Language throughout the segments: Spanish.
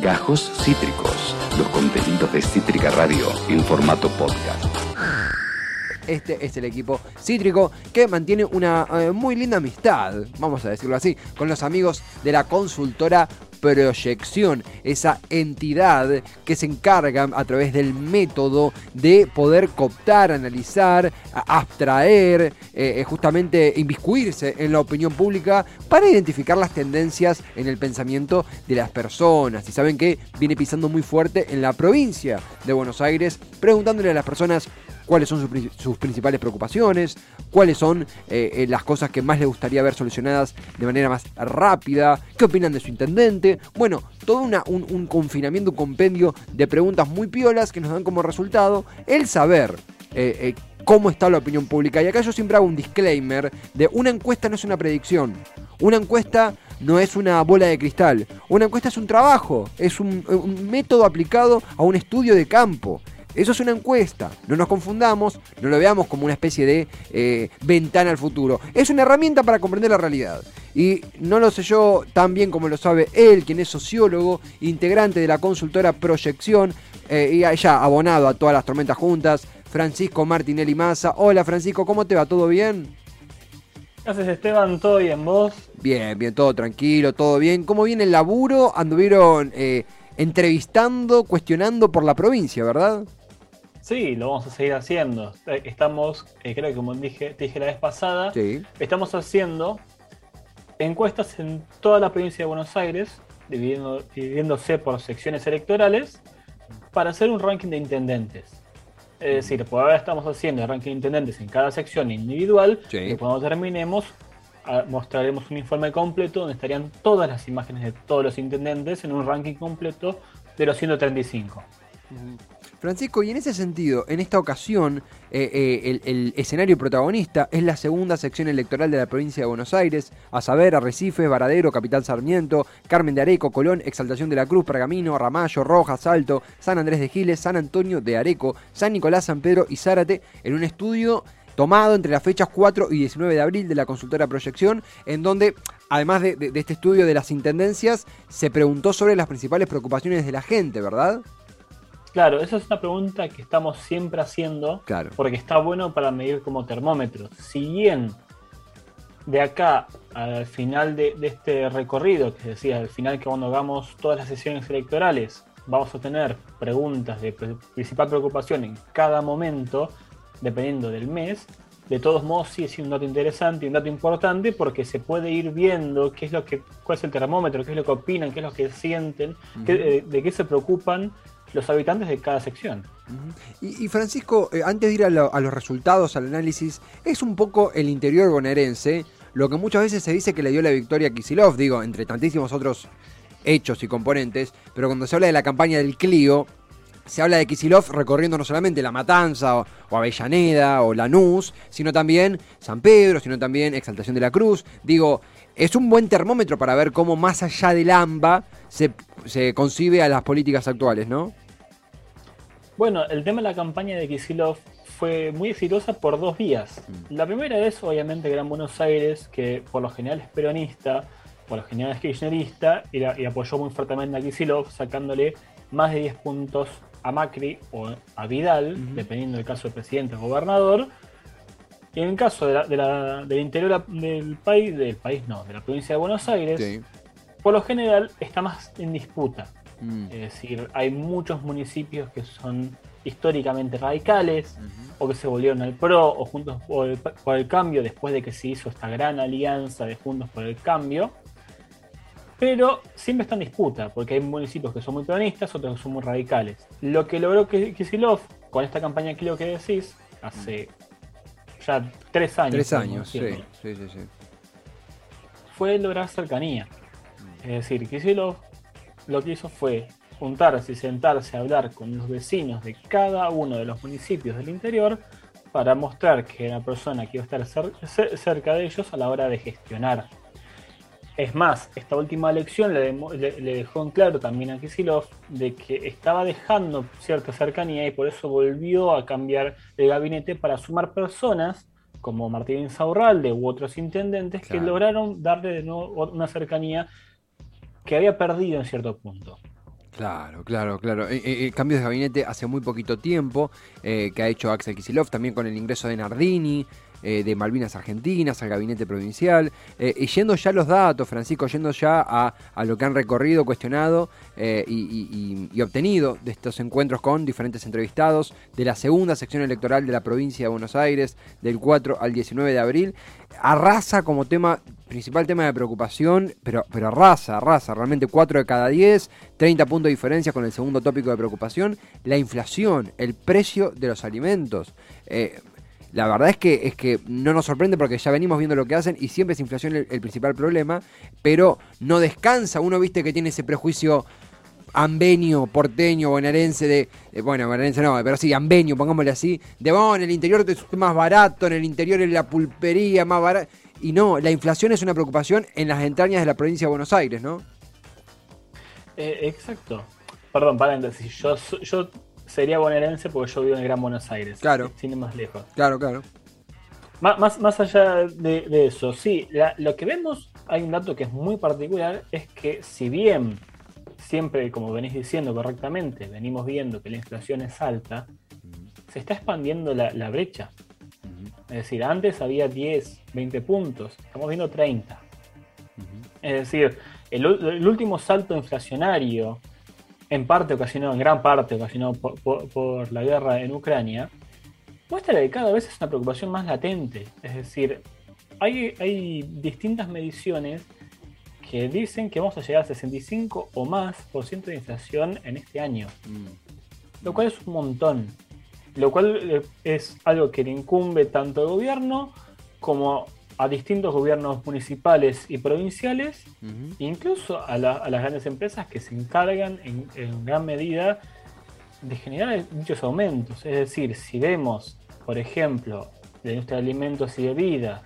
Gajos Cítricos, los contenidos de Cítrica Radio en formato podcast. Este es el equipo cítrico que mantiene una eh, muy linda amistad, vamos a decirlo así, con los amigos de la consultora proyección, esa entidad que se encarga a través del método de poder cooptar, analizar, abstraer, eh, eh, justamente inviscuirse en la opinión pública para identificar las tendencias en el pensamiento de las personas. Y saben que viene pisando muy fuerte en la provincia de Buenos Aires, preguntándole a las personas cuáles son sus, principales preocupaciones, cuáles son eh, eh, las cosas que más le gustaría ver solucionadas de manera más rápida, qué opinan de su intendente. Bueno, todo un, confinamiento, un compendio de preguntas muy piolas que nos dan como resultado el saber. Eh, cómo está la opinión pública. Y acá yo siempre hago un disclaimer de una encuesta no es una predicción. Una encuesta no es una bola de cristal. Una encuesta es un trabajo, es un método aplicado a un estudio de campo. Eso es una encuesta, no nos confundamos, no lo veamos como una especie de eh, ventana al futuro. Es una herramienta para comprender la realidad. Y no lo sé yo tan bien como lo sabe él, quien es sociólogo, integrante de la consultora Proyección eh, y ya abonado a todas las tormentas juntas, Francisco Martinelli Massa. Hola Francisco, ¿cómo te va? ¿Todo bien? Gracias Esteban, ¿todo bien vos? Bien, bien, todo tranquilo, todo bien. ¿Cómo viene el laburo? Anduvieron eh, entrevistando, cuestionando por la provincia, ¿verdad? Sí, lo vamos a seguir haciendo. Eh, estamos, eh, creo que como dije, te dije la vez pasada, estamos haciendo encuestas en toda la provincia de Buenos Aires, dividiéndose por secciones electorales, para hacer un ranking de intendentes. Es decir, por ahora estamos haciendo el ranking de intendentes en cada sección individual, y cuando terminemos ah, mostraremos un informe completo donde estarían todas las imágenes de todos los intendentes en un ranking completo de los 135. Francisco, y en ese sentido, en esta ocasión, eh, eh, el, escenario protagonista es la segunda sección electoral de la provincia de Buenos Aires, a saber, Arrecife, Varadero, Capital Sarmiento, Carmen de Areco, Colón, Exaltación de la Cruz, Pergamino, Ramallo, Rojas, Salto, San Andrés de Giles, San Antonio de Areco, San Nicolás, San Pedro y Zárate, en un estudio tomado entre las fechas 4 y 19 de abril de la consultora Proyección, en donde, además de, de este estudio de las intendencias, se preguntó sobre las principales preocupaciones de la gente, ¿verdad? Claro, esa es una pregunta que estamos siempre haciendo, claro. porque está bueno para medir como termómetros. Si bien de acá al final de, este recorrido, que decía, al final que cuando hagamos todas las sesiones electorales, vamos a tener preguntas de principal preocupación en cada momento, dependiendo del mes, de todos modos sí es un dato interesante y un dato importante porque se puede ir viendo qué es lo que, cuál es el termómetro, qué es lo que opinan, qué es lo que sienten, de, de, qué se preocupan los habitantes de cada sección. y, Francisco, eh, antes de ir a, los resultados, al análisis, es un poco el interior bonaerense lo que muchas veces se dice que le dio la victoria a Kisilov, digo, entre tantísimos otros hechos y componentes, pero cuando se habla de la campaña del Clio, se habla de Kisilov recorriendo no solamente La Matanza o, o, Avellaneda o Lanús, sino también San Pedro, sino también Exaltación de la Cruz. Digo, es un buen termómetro para ver cómo más allá del AMBA se, se concibe a las políticas actuales, ¿no? Bueno, el tema de la campaña de Kisilov fue muy exitosa por dos vías. Mm. La primera es, obviamente, Gran Buenos Aires, que por lo general es peronista, por lo general es kirchnerista, y, apoyó muy fuertemente a Kisilov, sacándole más de 10 puntos a Macri o a Vidal, dependiendo del caso del presidente o gobernador. Y en el caso del interior del país, del país no, de la provincia de Buenos Aires, por lo general está más en disputa. Mm. Es decir, hay muchos municipios que son históricamente radicales o que se volvieron al PRO o Juntos por el, Cambio después de que se hizo esta gran alianza de Juntos por el Cambio. Pero siempre está en disputa, porque hay municipios que son muy peronistas, otros que son muy radicales. Lo que logró Kisilov con esta campaña que lo que decís, hace ya tres años. Tres años, sí, sí, sí, Fue lograr cercanía. Es decir, Kisilov lo que hizo fue juntarse y sentarse a hablar con los vecinos de cada uno de los municipios del interior para mostrar que era una persona que iba a estar cerca de ellos a la hora de gestionar. Es más, esta última elección le, dejó en claro también a Kisilov de que estaba dejando cierta cercanía y por eso volvió a cambiar el gabinete para sumar personas como Martín Saurralde u otros intendentes que lograron darle de nuevo una cercanía que había perdido en cierto punto. Claro, claro, claro. Eh, eh, eh, cambios de gabinete hace muy poquito tiempo que ha hecho Axel Kisilov, también con el ingreso de Nardini, eh, de Malvinas Argentinas, al gabinete provincial, eh, y yendo ya a los datos, Francisco, yendo ya a, lo que han recorrido, cuestionado eh, y, obtenido de estos encuentros con diferentes entrevistados de la segunda sección electoral de la provincia de Buenos Aires, del 4 al 19 de abril, arrasa como tema principal tema de preocupación, pero, pero arrasa, arrasa, realmente 4 de cada 10, 30 puntos de diferencia con el segundo tópico de preocupación, la inflación, el precio de los alimentos. La verdad es que, es que no nos sorprende porque ya venimos viendo lo que hacen y siempre es inflación el, principal problema, pero no descansa. Uno viste que tiene ese prejuicio ambenio, porteño, bonaerense de, bueno, bonaerense no, pero sí, ambenio, pongámosle así, de bueno, en el interior es más barato, en el interior es la pulpería más barato. Y no, la inflación es una preocupación en las entrañas de la provincia de Buenos Aires, ¿no? Eh, exacto. Perdón, paréntesis. Yo, yo sería bonaerense porque yo vivo en el Gran Buenos Aires. Claro. Sin más lejos. Claro, claro. Más, más, allá de, eso, sí, lo que vemos, hay un dato que es muy particular, es que si bien siempre, como venís diciendo correctamente, venimos viendo que la inflación es alta, se está expandiendo la, brecha. Es decir, antes había 10, 20 puntos, estamos viendo 30. Es decir, el, el, último salto inflacionario en parte ocasionado, en gran parte ocasionado por, la guerra en Ucrania, muestra que cada vez es una preocupación más latente. Es decir, hay, hay distintas mediciones que dicen que vamos a llegar a 65 o más por ciento de inflación en este año. Mm. Lo cual es un montón. Lo cual eh, es algo que le incumbe tanto al gobierno como a distintos gobiernos municipales y provinciales, incluso a, las grandes empresas que se encargan en, gran medida de generar dichos aumentos. Es decir, si vemos, por ejemplo, la industria de alimentos y bebidas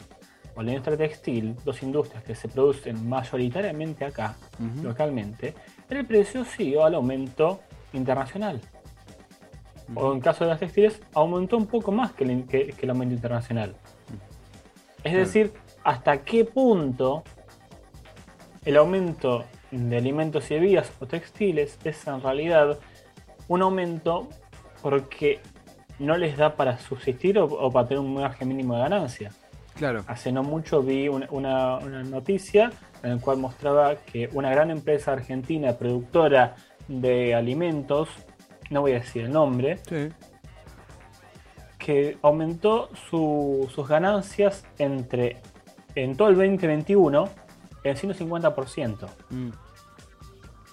o la industria textil, dos industrias que se producen mayoritariamente acá, localmente, el precio siguió al aumento internacional. O en caso de las textiles, aumentó un poco más que el aumento internacional. Es decir, hasta qué punto el aumento de alimentos y bebidas o textiles es en realidad un aumento porque no les da para subsistir o, para tener un margen mínimo de ganancia. Claro. Hace no mucho vi una, noticia en la cual mostraba que una gran empresa argentina productora de alimentos, no voy a decir el nombre, sí que aumentó sus ganancias entre en todo el 2021 en 150%. Mm.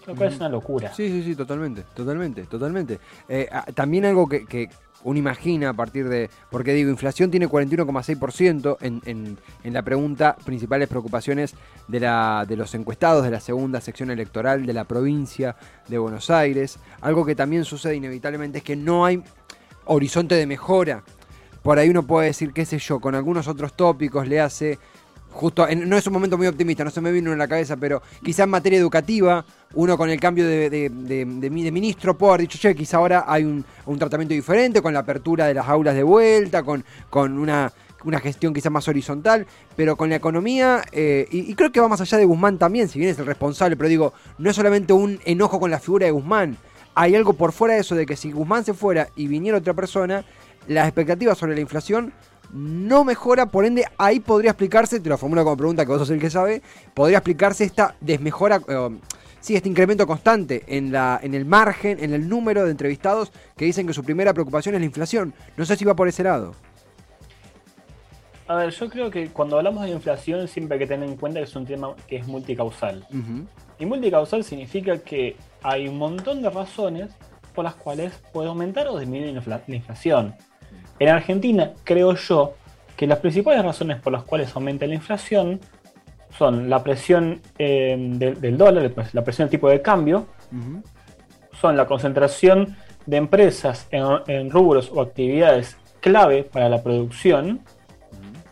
Lo cual es una locura. Sí, sí, sí, totalmente, totalmente, totalmente. Eh, ah, también algo que, uno imagina a partir de, porque digo, inflación tiene 41,6% en, en, en la pregunta principales preocupaciones de, la, de los encuestados de la segunda sección electoral de la provincia de Buenos Aires. Algo que también sucede inevitablemente es que no hay horizonte de mejora. Por ahí uno puede decir, qué sé yo, con algunos otros tópicos le hace, justo, no es un momento muy optimista, no se me vino en la cabeza, pero quizá en materia educativa, uno con el cambio de, ministro puede haber dicho, che, quizá ahora hay un, tratamiento diferente, con la apertura de las aulas de vuelta, con, con una, gestión quizá más horizontal, pero con la economía, eh, y, y, creo que va más allá de Guzmán también, si bien es el responsable, pero digo, no es solamente un enojo con la figura de Guzmán, hay algo por fuera de eso de que si Guzmán se fuera y viniera otra persona, las expectativas sobre la inflación no mejora, por ende ahí podría explicarse, te lo formulo como pregunta que vos sos el que sabe, podría explicarse esta desmejora, eh, sí, este incremento constante en, la, en el margen, en el número de entrevistados que dicen que su primera preocupación es la inflación. No sé si va por ese lado. A ver, yo creo que cuando hablamos de inflación siempre hay que tener en cuenta que es un tema que es multicausal. Y multicausal significa que hay un montón de razones por las cuales puede aumentar o disminuir la inflación. En Argentina, creo yo, que las principales razones por las cuales aumenta la inflación son la presión eh, del, dólar, pues, la presión del tipo de cambio, son la concentración de empresas en, rubros o actividades clave para la producción,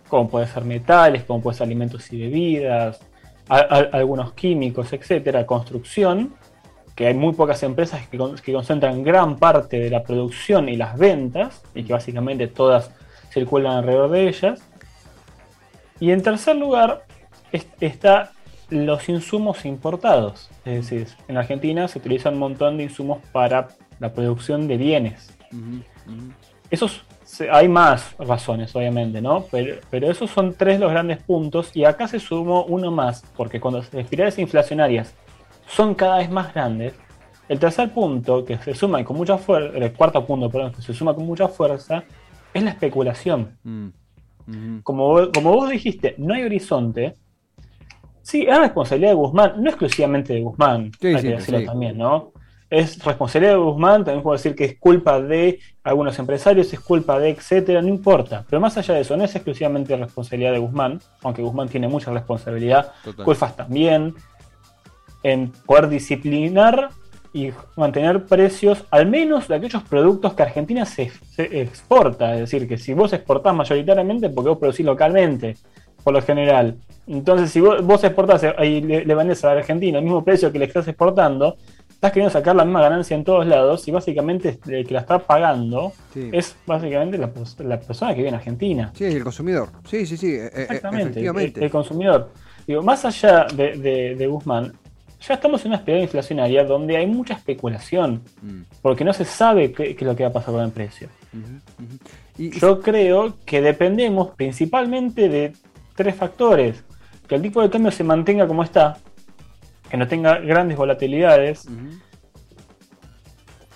como puede ser metales, como puede ser alimentos y bebidas, algunos químicos, etcétera, construcción, que hay muy pocas empresas que, concentran gran parte de la producción y las ventas, y que básicamente todas circulan alrededor de ellas. Y en tercer lugar está los insumos importados. Es decir, en Argentina se utilizan un montón de insumos para la producción de bienes. Esos hay más razones, obviamente, ¿no? Pero, pero, esos son tres los grandes puntos y acá se sumó uno más, porque cuando las espirales inflacionarias son cada vez más grandes, el tercer punto que se suma con mucha fuerza, el cuarto punto, perdón, que se suma con mucha fuerza, es la especulación. Mm. como, como vos dijiste, no hay horizonte. Sí, es responsabilidad de Guzmán, no exclusivamente de Guzmán, hay que decirlo también, ¿no? es responsabilidad de Guzmán, también puedo decir que es culpa de algunos empresarios, es culpa de etcétera, no importa. Pero más allá de eso, no es exclusivamente responsabilidad de Guzmán, aunque Guzmán tiene mucha responsabilidad, Culfas también, en poder disciplinar y mantener precios, al menos de aquellos productos que Argentina se, exporta. Es decir, que si vos exportás mayoritariamente, porque vos producís localmente, por lo general. Entonces, si vos, vos exportás y le, le vendés a Argentina el mismo precio que le estás exportando, estás queriendo sacar la misma ganancia en todos lados y básicamente el que la está pagando es básicamente la, persona que vive en Argentina. Sí, el consumidor. Sí, sí, sí. E, e, Exactamente, el, consumidor. Digo, más allá de, Guzmán, ya estamos en una espiral inflacionaria donde hay mucha especulación, mm. porque no se sabe qué, es lo que va a pasar con el precio. Yo creo que dependemos principalmente de tres factores. Que el tipo de cambio se mantenga como está, que no tenga grandes volatilidades,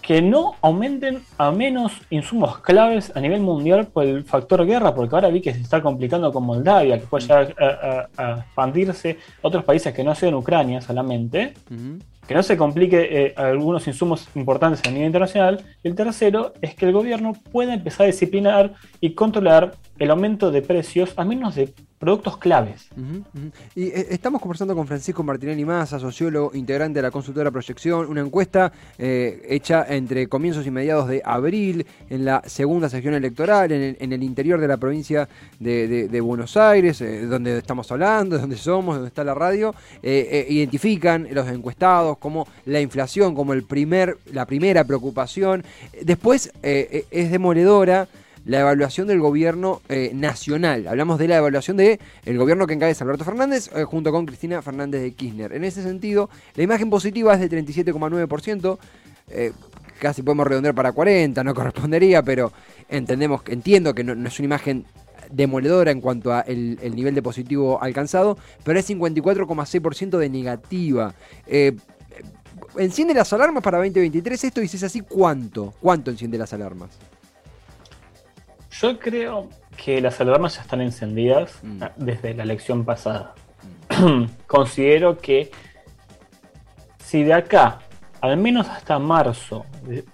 que no aumenten a menos insumos claves a nivel mundial por el factor guerra, porque ahora vi que se está complicando con Moldavia, que puede llegar a, expandirse a otros países que no sean Ucrania solamente que no se complique eh, algunos insumos importantes a nivel internacional. Y el tercero es que el gobierno pueda empezar a disciplinar y controlar el aumento de precios a menos de productos claves. Y eh, estamos conversando con Francisco Martinelli Massa, sociólogo integrante de la consultora Proyección, una encuesta eh, hecha entre comienzos y mediados de abril en la segunda sección electoral en el, interior de la provincia de, Buenos Aires, donde estamos hablando, donde somos, donde está la radio. identifican los encuestados como la inflación, como el primer, la primera preocupación. Después eh, eh, es demoledora la evaluación del gobierno eh, nacional. Hablamos de la evaluación del el gobierno que encabeza Alberto Fernández junto con Cristina Fernández de Kirchner. En ese sentido, la imagen positiva es de 37,9%. casi podemos redondear para 40, no correspondería, pero entendemos, entiendo que no es una imagen demoledora en cuanto a el, nivel de positivo alcanzado, pero es 54,6% de negativa. Eh, ¿Enciende las alarmas para 2023 esto? Y si es así, ¿cuánto? ¿Cuánto enciende las alarmas? Yo creo que las alarmas ya están encendidas mm. desde la elección pasada. Mm. Considero que si de acá, al menos hasta marzo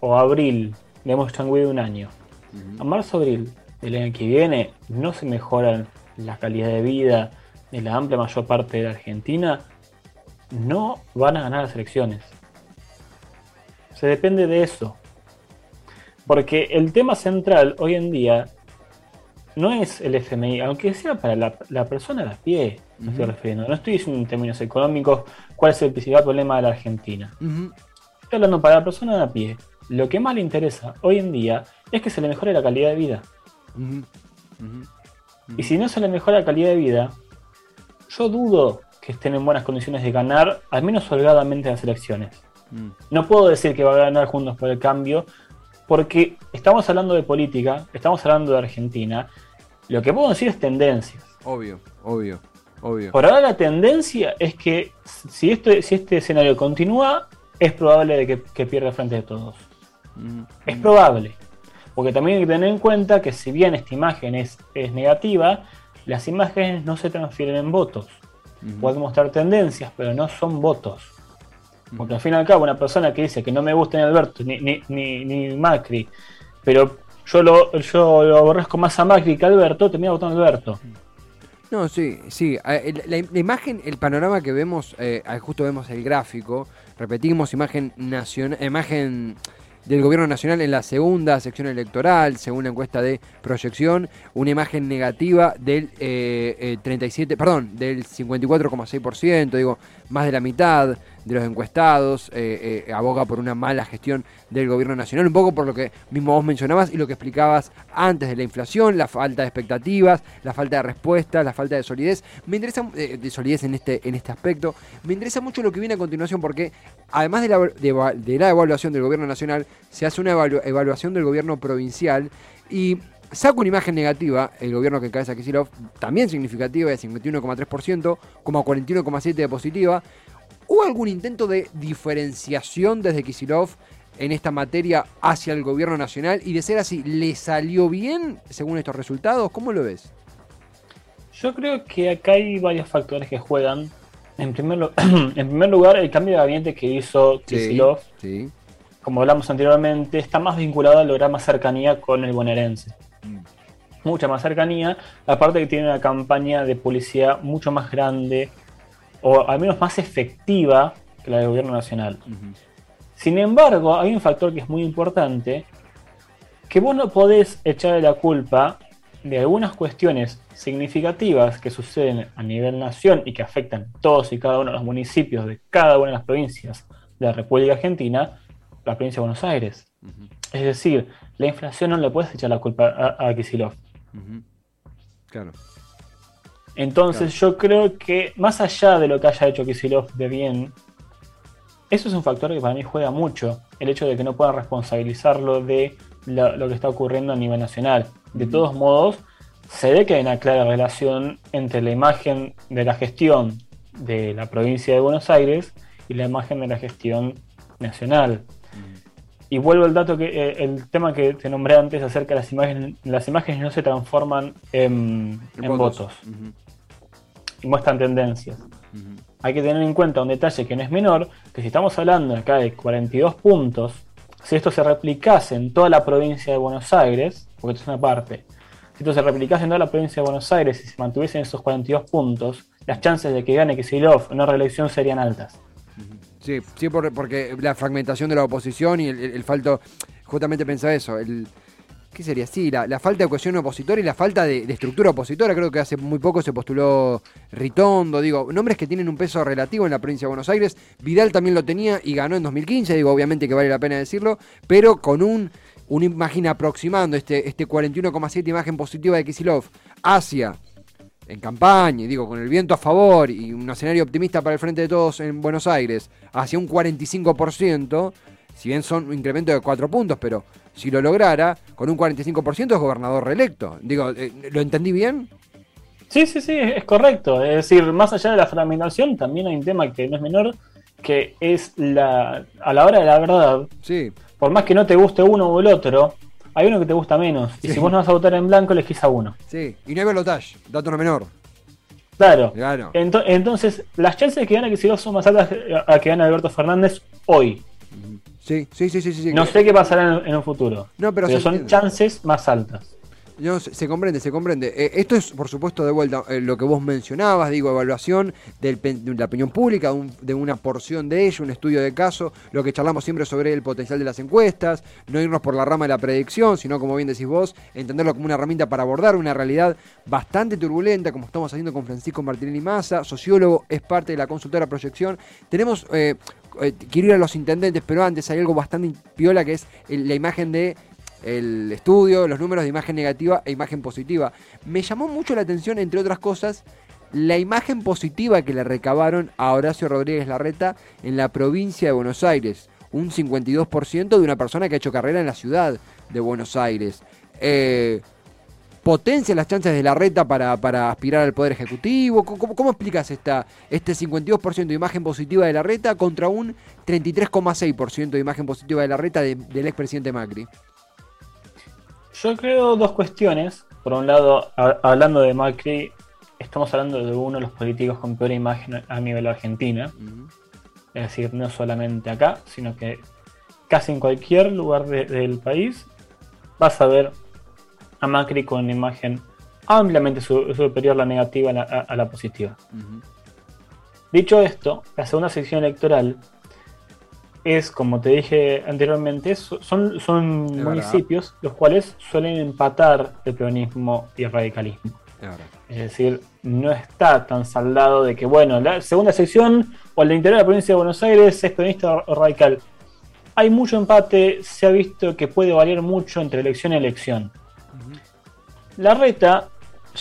o abril, le hemos changuido un año, a marzo-abril del año que viene no se mejoran la calidad de vida de la amplia mayor parte de la Argentina, no van a ganar las elecciones. Se depende de eso. Porque el tema central hoy en día no es el FMI, aunque sea para la, persona de a pie, me estoy refiriendo. No estoy diciendo en términos económicos cuál es el principal problema de la Argentina. Estoy hablando para la persona de a pie. Lo que más le interesa hoy en día es que se le mejore la calidad de vida. Y si no se le mejora la calidad de vida, yo dudo que estén en buenas condiciones de ganar, al menos holgadamente las elecciones. Mm. No puedo decir que va a ganar Juntos por el Cambio, porque estamos hablando de política, estamos hablando de Argentina. Lo que puedo decir es tendencias. Obvio, obvio, obvio. Por ahora la tendencia es que si este, si este escenario continúa, es probable de que, pierda frente de todos. Mm. Es probable. Porque también hay que tener en cuenta que si bien esta imagen es, negativa, las imágenes no se transfieren en votos. Pueden mostrar tendencias, pero no son votos. Porque al fin y al cabo, una persona que dice que no me gusta ni Alberto ni, ni, Macri, pero yo lo, yo lo aborrezco más a Macri que a Alberto, termina votando a Alberto. No, sí, sí. La, imagen, el panorama que vemos, eh, justo vemos el gráfico, repetimos, imagen nacional, imagen del gobierno nacional en la segunda sección electoral, según la encuesta de proyección, una imagen negativa del eh, 37, eh, perdón, del 54,6%, digo, más de la mitad de los encuestados, eh, eh, aboga por una mala gestión del gobierno nacional, un poco por lo que mismo vos mencionabas y lo que explicabas antes de la inflación, la falta de expectativas, la falta de respuestas, la falta de solidez. Me interesa, de solidez en este, en este aspecto, me interesa mucho lo que viene a continuación porque además de la, de, la evaluación del gobierno nacional, se hace una evaluación del gobierno provincial y saca una imagen negativa, el gobierno que encabeza Kisilov, también significativa, de 51,3%, como 41,7% de positiva. ¿Hubo algún intento de diferenciación desde Kisilov en esta materia hacia el gobierno nacional? Y de ser así, ¿le salió bien según estos resultados? ¿Cómo lo ves? Yo creo que acá hay varios factores que juegan. En primer, en primer lugar, el cambio de gabinete que hizo Kisilov, como hablamos anteriormente, está más vinculado a lograr más cercanía con el bonaerense mucha más cercanía, aparte que tiene una campaña de policía mucho más grande, o al menos más efectiva que la del gobierno nacional. Sin embargo, hay un factor que es muy importante, que vos no podés echarle la culpa de algunas cuestiones significativas que suceden a nivel nación y que afectan todos y cada uno de los municipios de cada una de las provincias de la República Argentina, la provincia de Buenos Aires. Es decir, la inflación no le puedes echar la culpa a, a Kisilov. Claro. Entonces yo creo que más allá de lo que haya hecho Kisilov de bien, eso es un factor que para mí juega mucho, el hecho de que no puedan responsabilizarlo de lo, que está ocurriendo a nivel nacional. De todos modos, se ve que hay una clara relación entre la imagen de la gestión de la provincia de Buenos Aires y la imagen de la gestión nacional. Y vuelvo al dato que eh, el tema que te nombré antes acerca de las imágenes, las imágenes no se transforman en, votos, y muestran tendencias. Hay que tener en cuenta un detalle que no es menor, que si estamos hablando acá de 42 puntos, si esto se replicase en toda la provincia de Buenos Aires, porque esto es una parte, si esto se replicase en toda la provincia de Buenos Aires y se mantuviesen esos 42 puntos, las chances de que gane Kisilov en una reelección serían altas. Sí, sí porque la fragmentación de la oposición y el, falto, justamente pensaba eso, el, ¿qué sería? Sí, la, falta de cohesión opositora y la falta de, estructura opositora. Creo que hace muy poco se postuló Ritondo, digo, nombres que tienen un peso relativo en la provincia de Buenos Aires. Vidal también lo tenía y ganó en 2015, digo, obviamente que vale la pena decirlo, pero con un, una imagen aproximando este, este 41,7 imagen positiva de Kisilov hacia en campaña, digo, con el viento a favor y un escenario optimista para el frente de todos en Buenos Aires, hacia un 45%, si bien son un incremento de 4 puntos, pero si lo lograra, con un 45% es gobernador reelecto. Digo, eh, ¿lo entendí bien? Sí, sí, sí, es correcto. Es decir, más allá de la fragmentación, también hay un tema que no es menor, que es la a la hora de la verdad. Sí. Por más que no te guste uno o el otro, hay uno que te gusta menos. Y si vos no vas a votar en blanco, elegís a uno. Sí, y no hay velotage, dato no menor. Claro. claro. entonces, las chances de que gane que son más altas a que gane Alberto Fernández hoy. Sí, sí, sí, sí. sí no sé qué pasará en, un futuro. No, pero, pero son chances más altas. No, se, comprende, se comprende. Eh, esto es, por supuesto, de vuelta eh, lo que vos mencionabas, digo, evaluación de la opinión pública, de una porción de ello, un estudio de caso, lo que charlamos siempre sobre el potencial de las encuestas, no irnos por la rama de la predicción, sino, como bien decís vos, entenderlo como una herramienta para abordar una realidad bastante turbulenta, como estamos haciendo con Francisco Martinelli Massa, sociólogo, es parte de la consultora Proyección. Tenemos, eh, quiero ir a los intendentes, pero antes hay algo bastante piola que es la imagen de el estudio, los números de imagen negativa e imagen positiva. Me llamó mucho la atención, entre otras cosas, la imagen positiva que le recabaron a Horacio Rodríguez Larreta en la provincia de Buenos Aires. Un 52% de una persona que ha hecho carrera en la ciudad de Buenos Aires. Eh, ¿Potencia las chances de Larreta para, para aspirar al Poder Ejecutivo? ¿Cómo, explicas esta, este 52% de imagen positiva de Larreta contra un 33,6% de imagen positiva de Larreta del expresidente Macri? Yo creo dos cuestiones. Por un lado, hablando de Macri, estamos hablando de uno de los políticos con peor imagen a nivel argentina. Es decir, no solamente acá, sino que casi en cualquier lugar del país vas a ver a Macri con una imagen ampliamente superior a la negativa a la, positiva. Dicho esto, la segunda sección electoral es, como te dije anteriormente, son, son municipios los cuales suelen empatar el peronismo y el radicalismo. Es decir, no está tan saldado de que, bueno, la segunda sección o el interior de la provincia de Buenos Aires es peronista o radical. Hay mucho empate, se ha visto que puede variar mucho entre elección y elección. La reta,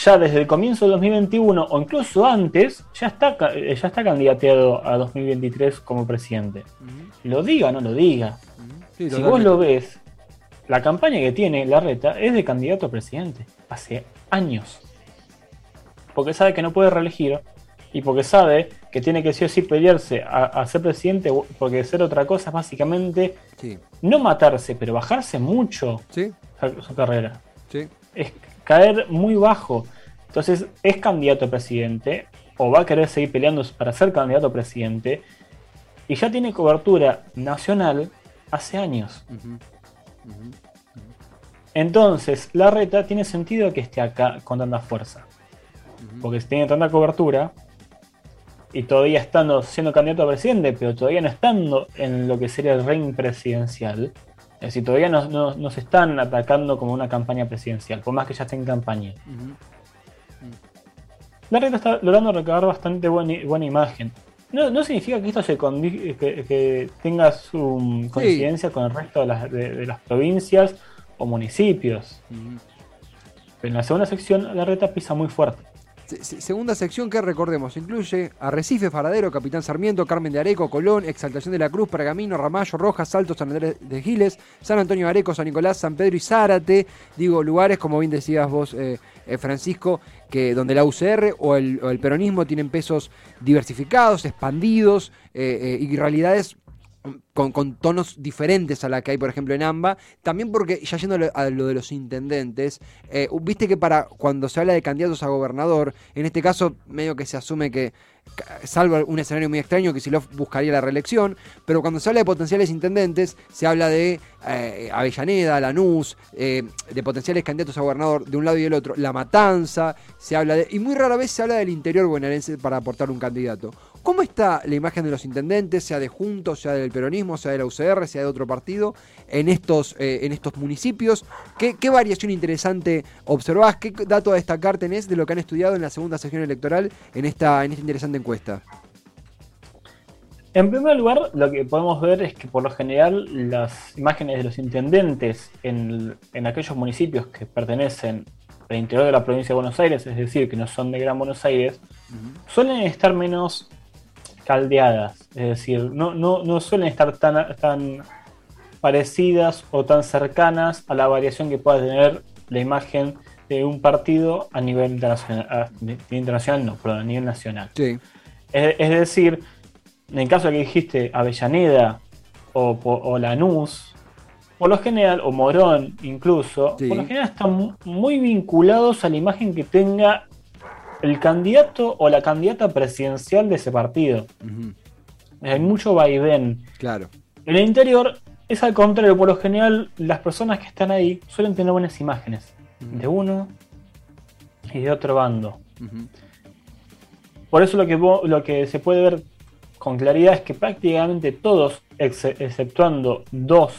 ya desde el comienzo de 2021 o incluso antes, ya está, eh, ya está candidateado a 2023 como presidente. Lo diga o no lo diga. si vos lo ves, la campaña que tiene la reta es de candidato a presidente. Hace años. Porque sabe que no puede reelegir y porque sabe que tiene que sí o sí pelearse a, ser presidente, porque ser otra cosa es básicamente no matarse, pero bajarse mucho su, carrera. Es caer muy bajo. Entonces es candidato a presidente o va a querer seguir peleando para ser candidato a presidente y ya tiene cobertura nacional hace años. Entonces, la reta tiene sentido que esté acá con tanta fuerza. Porque si tiene tanta cobertura y todavía estando siendo candidato a presidente, pero todavía no estando en lo que sería el reino presidencial, es decir, todavía no, se están atacando como una campaña presidencial, por más que ya esté en campaña. La reta está logrando recabar bastante buena, imagen. No, significa que esto se que, tenga su coincidencia con el resto de las, provincias o municipios. Pero en la segunda sección la reta pisa muy fuerte segunda sección que recordemos incluye Arrecife, Faradero, Capitán Sarmiento, Carmen de Areco, Colón, Exaltación de la Cruz, Pergamino, Ramallo, Rojas, Salto, San Andrés de Giles, San Antonio de Areco, San Nicolás, San Pedro y Zárate. Digo, lugares, como bien decías vos, eh, eh, Francisco, que donde la UCR o el, peronismo tienen pesos diversificados, expandidos eh, y realidades con, tonos diferentes a la que hay, por ejemplo, en AMBA. También porque, ya yendo a lo de los intendentes, eh, viste que para cuando se habla de candidatos a gobernador, en este caso medio que se asume que, salvo un escenario muy extraño, que Silov buscaría la reelección, pero cuando se habla de potenciales intendentes, se habla de eh, Avellaneda, Lanús, eh, de potenciales candidatos a gobernador de un lado y del otro, La Matanza, se habla de... Y muy rara vez se habla del interior bonaerense para aportar un candidato. ¿Cómo está la imagen de los intendentes, sea de Juntos, sea del peronismo, sea de la UCR, sea de otro partido, en estos, eh, en estos municipios? ¿Qué, variación interesante observás? ¿Qué dato a destacar tenés de lo que han estudiado en la segunda sesión electoral en esta, en esta interesante encuesta? En primer lugar, lo que podemos ver es que por lo general las imágenes de los intendentes en, aquellos municipios que pertenecen al interior de la provincia de Buenos Aires, es decir, que no son de Gran Buenos Aires, suelen estar menos caldeadas, es decir, no, no, suelen estar tan, tan parecidas o tan cercanas a la variación que pueda tener la imagen de un partido a nivel internacional, internacional no, pero a nivel nacional. Sí. Es, decir, en el caso que dijiste Avellaneda o, o Lanús, por lo general, o Morón incluso, por lo general están muy vinculados a la imagen que tenga el candidato o la candidata presidencial de ese partido. Hay mucho vaivén. Claro. En el interior es al contrario, por lo general las personas que están ahí suelen tener buenas imágenes de uno y de otro bando. Por eso lo que, lo que se puede ver con claridad es que prácticamente todos, exceptuando dos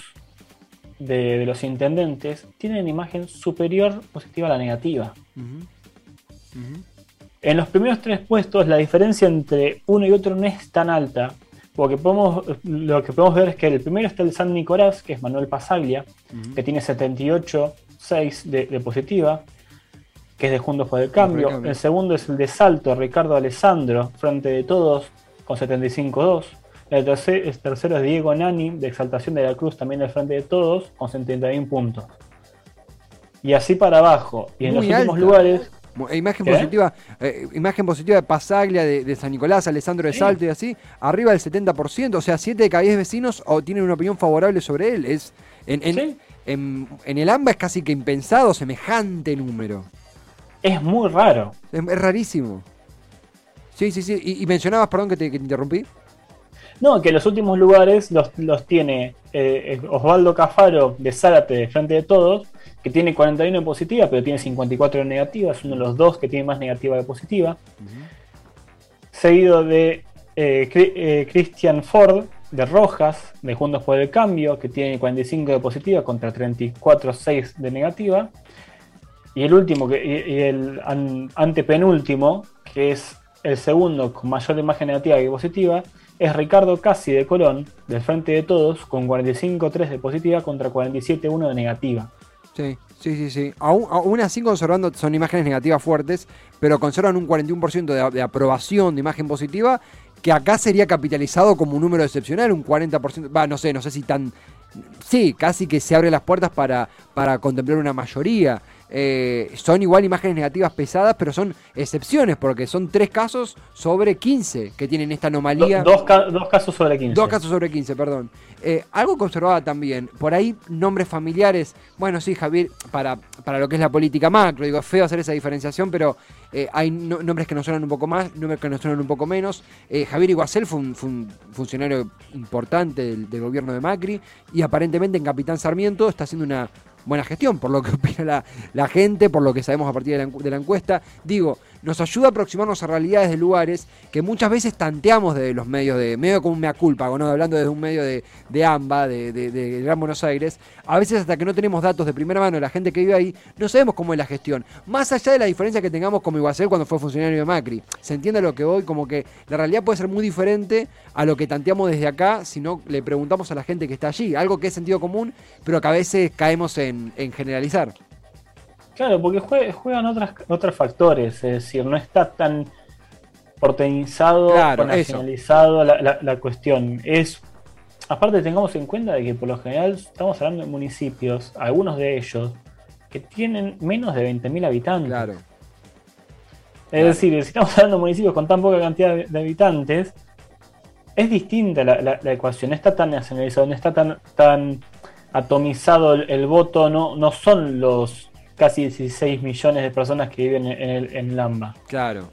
de, los intendentes, tienen imagen superior positiva a la negativa. En los primeros tres puestos la diferencia entre uno y otro no es tan alta, porque podemos, lo que podemos ver es que el primero está el San Nicolás, que es Manuel Pasaglia, que tiene 78,6 de, de, positiva, que es de Juntos por el Cambio. El segundo es el de Salto, Ricardo Alessandro, frente de todos, con 75,2. El tercer, el tercero es Diego Nani, de Exaltación de la Cruz, también del Frente de Todos, con 71 puntos. Y así para abajo. Y en los últimos lugares, e imagen positiva, eh, imagen positiva de Pasaglia, de, San Nicolás, Alessandro de Salto y así, arriba del 70%, o sea, 7 de cada 10 vecinos o tienen una opinión favorable sobre él. Es, en, el AMBA es casi que impensado semejante número. Es muy raro. Es, rarísimo. Sí, sí, sí. Y, mencionabas, perdón que te, interrumpí. No, que los últimos lugares los, tiene eh, Osvaldo Cafaro de Zárate de Frente de Todos que tiene 41 de positiva, pero tiene 54 de negativa, es uno de los dos que tiene más negativa de positiva. Seguido de eh, eh, Christian Ford, de Rojas, de Juntos por el Cambio, que tiene 45 de positiva contra 34,6 de negativa. Y el último, que, el antepenúltimo, que es el segundo con mayor imagen negativa que positiva, es Ricardo Casi de Colón, del Frente de Todos, con 45-3 de positiva contra 47-1 de negativa. Sí, sí, sí, sí. Aún, así conservando, son imágenes negativas fuertes, pero conservan un 41% de, de, aprobación de imagen positiva, que acá sería capitalizado como un número excepcional, un 40%, va, no sé, no sé si tan... Sí, casi que se abren las puertas para, para contemplar una mayoría. Eh, son igual imágenes negativas pesadas, pero son excepciones, porque son tres casos sobre 15 que tienen esta anomalía. dos, casos sobre 15. Dos casos sobre 15, perdón. Eh, algo conservaba también, por ahí nombres familiares, bueno, sí, Javier, para, para lo que es la política macro, digo, es feo hacer esa diferenciación, pero eh, hay nombres que nos suenan un poco más, nombres que nos suenan un poco menos. Javier Iguacel fue un, funcionario importante del, del, gobierno de Macri y aparentemente en Capitán Sarmiento está haciendo una buena gestión, por lo que opina la, gente, por lo que sabemos a partir de la, encuesta. Digo, nos ayuda a aproximarnos a realidades de lugares que muchas veces tanteamos de los medios de, medio como un mea culpa, ¿no? hablando desde un medio de, de AMBA, de, Gran Buenos Aires, a veces hasta que no tenemos datos de primera mano de la gente que vive ahí, no sabemos cómo es la gestión. Más allá de la diferencia que tengamos como Iguacel cuando fue funcionario de Macri. Se entiende lo que voy, como que la realidad puede ser muy diferente a lo que tanteamos desde acá si no le preguntamos a la gente que está allí. Algo que es sentido común, pero que a veces caemos en generalizar. Claro, porque juegan otras, otros factores, es decir, no está tan porteñizado, nacionalizado la, cuestión. Es, aparte tengamos en cuenta de que por lo general estamos hablando de municipios, algunos de ellos, que tienen menos de 20.000 habitantes. Claro. Es decir, si estamos hablando de municipios con tan poca cantidad de, habitantes, es distinta la, ecuación, no está tan nacionalizado, no está tan, tan atomizado el, voto, no, no son los casi 16 millones de personas que viven en, el, en Lamba. Claro,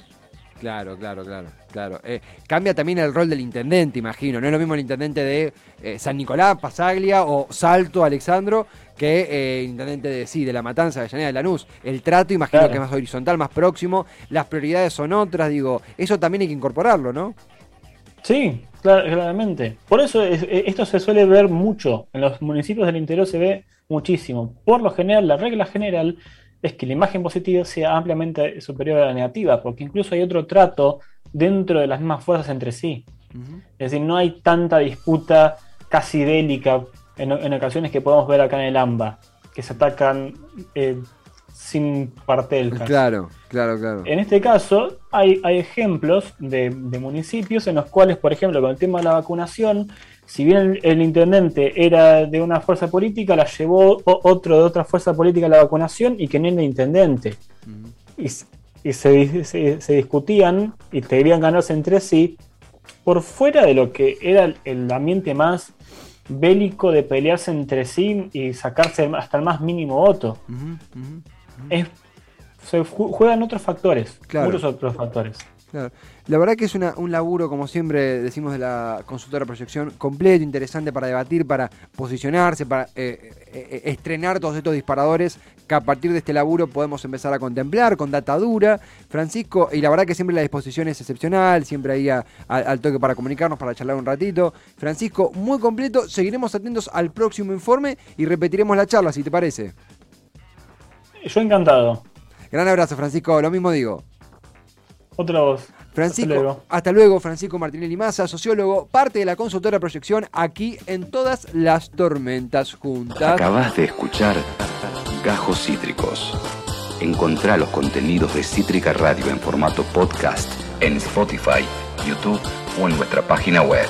claro, claro, claro. claro. Eh, cambia también el rol del intendente, imagino. No es lo mismo el intendente de eh, San Nicolás, Pasaglia o Salto, Alexandro, que eh, el intendente de sí, de La Matanza, de Llanera de Lanús. El trato, imagino que es más horizontal, más próximo. Las prioridades son otras, digo. Eso también hay que incorporarlo, ¿no? Sí, claramente. Por eso esto se suele ver mucho. En los municipios del interior se ve muchísimo. Por lo general, la regla general es que la imagen positiva sea ampliamente superior a la negativa, porque incluso hay otro trato dentro de las mismas fuerzas entre sí. Es decir, no hay tanta disputa casi bélica en, ocasiones que podemos ver acá en el AMBA, que se atacan eh, sin partel. Claro, claro, claro. En este caso, hay, hay ejemplos de, municipios en los cuales, por ejemplo, con el tema de la vacunación, si bien el, intendente era de una fuerza política, la llevó otro de otra fuerza política a la vacunación y que no era intendente. Y, se, discutían y querían ganarse entre sí por fuera de lo que era el ambiente más bélico de pelearse entre sí y sacarse hasta el más mínimo voto se juegan otros factores, muchos otros factores. La verdad que es un laburo, como siempre decimos de la consultora proyección, completo, interesante para debatir, para posicionarse, para eh, eh, eh, estrenar todos estos disparadores que a partir de este laburo podemos empezar a contemplar con data dura. Francisco, y la verdad que siempre la disposición es excepcional, siempre ahí al toque para comunicarnos, para charlar un ratito. Francisco, muy completo, seguiremos atentos al próximo informe y repetiremos la charla, si te parece. Yo encantado. Gran abrazo, Francisco. Lo mismo digo. Otra voz. Francisco, hasta luego. Francisco Martinelli Massa, sociólogo, parte de la consultora Proyección, aquí en todas las tormentas juntas. Acabas de escuchar Gajos Cítricos. Encontrá los contenidos de Cítrica Radio en formato podcast en Spotify, YouTube o en nuestra página web.